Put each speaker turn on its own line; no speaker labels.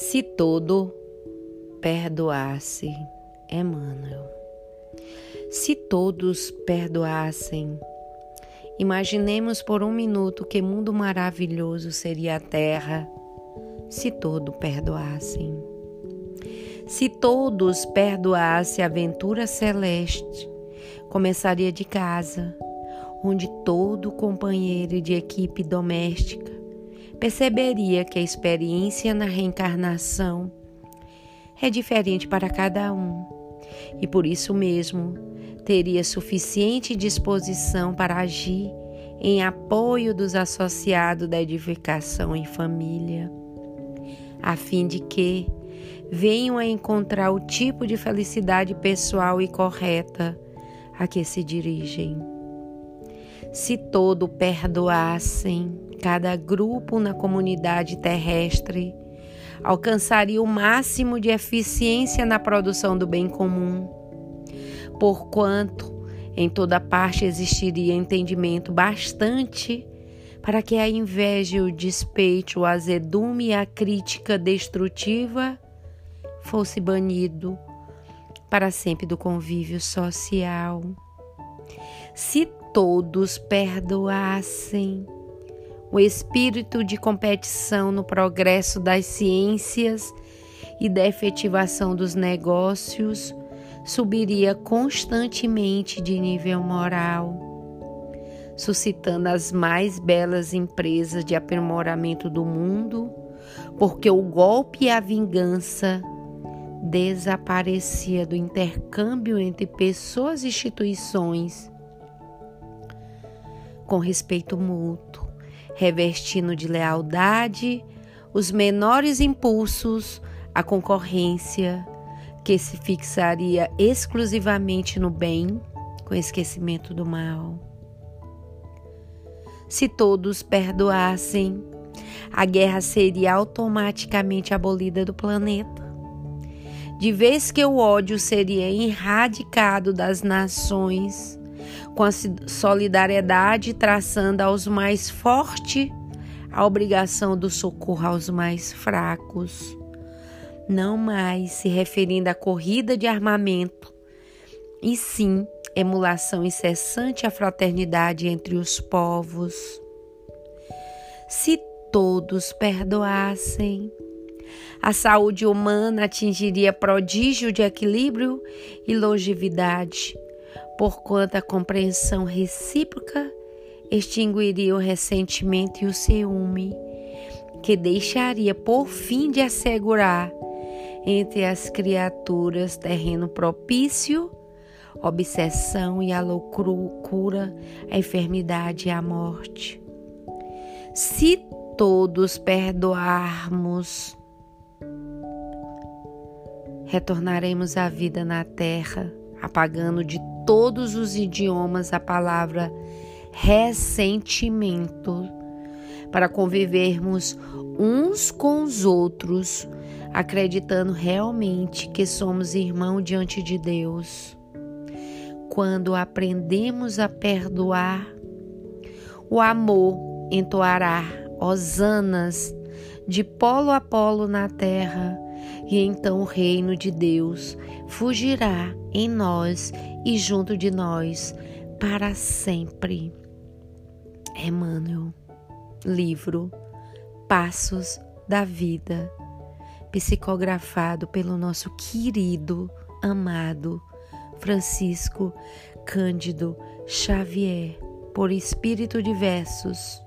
Se todo perdoasse, Emmanuel. Se todos perdoassem, imaginemos por um minuto que mundo maravilhoso seria a Terra se todos perdoassem. Se todos perdoassem a aventura celeste, começaria de casa, onde todo companheiro de equipe doméstica perceberia que a experiência na reencarnação é diferente para cada um e por isso mesmo teria suficiente disposição para agir em apoio dos associados da edificação em família, a fim de que venham a encontrar o tipo de felicidade pessoal e correta a que se dirigem. Se todo perdoassem, cada grupo na comunidade terrestre alcançaria o máximo de eficiência na produção do bem comum, porquanto em toda parte existiria entendimento bastante para que a inveja, o despeito, o azedume e a crítica destrutiva fosse banido para sempre do convívio social. Se todos perdoassem, o espírito de competição no progresso das ciências e da efetivação dos negócios subiria constantemente de nível moral, suscitando as mais belas empresas de aprimoramento do mundo, porque o golpe e a vingança desaparecia do intercâmbio entre pessoas e instituições com respeito mútuo revestindo de lealdade os menores impulsos à concorrência que se fixaria exclusivamente no bem, com esquecimento do mal. Se todos perdoassem, a guerra seria automaticamente abolida do planeta. De vez que o ódio seria erradicado das nações, com a solidariedade traçando aos mais fortes a obrigação do socorro aos mais fracos, não mais se referindo à corrida de armamento, e sim emulação incessante à fraternidade entre os povos. Se todos perdoassem, a saúde humana atingiria prodígio de equilíbrio e longevidade, porquanto a compreensão recíproca extinguiria o ressentimento e o ciúme, que deixaria por fim de assegurar entre as criaturas terreno propício, obsessão e a loucura, a enfermidade e a morte. Se todos perdoarmos, retornaremos à vida na terra, apagando de todos os idiomas a palavra ressentimento, para convivermos uns com os outros, acreditando realmente que somos irmãos diante de Deus. Quando aprendemos a perdoar, o amor entoará hosanas de polo a polo na terra, e então o reino de Deus fugirá em nós e junto de nós para sempre. Emmanuel, livro Passos da Vida, psicografado pelo nosso querido, amado Francisco Cândido Xavier, por Espírito de Versos.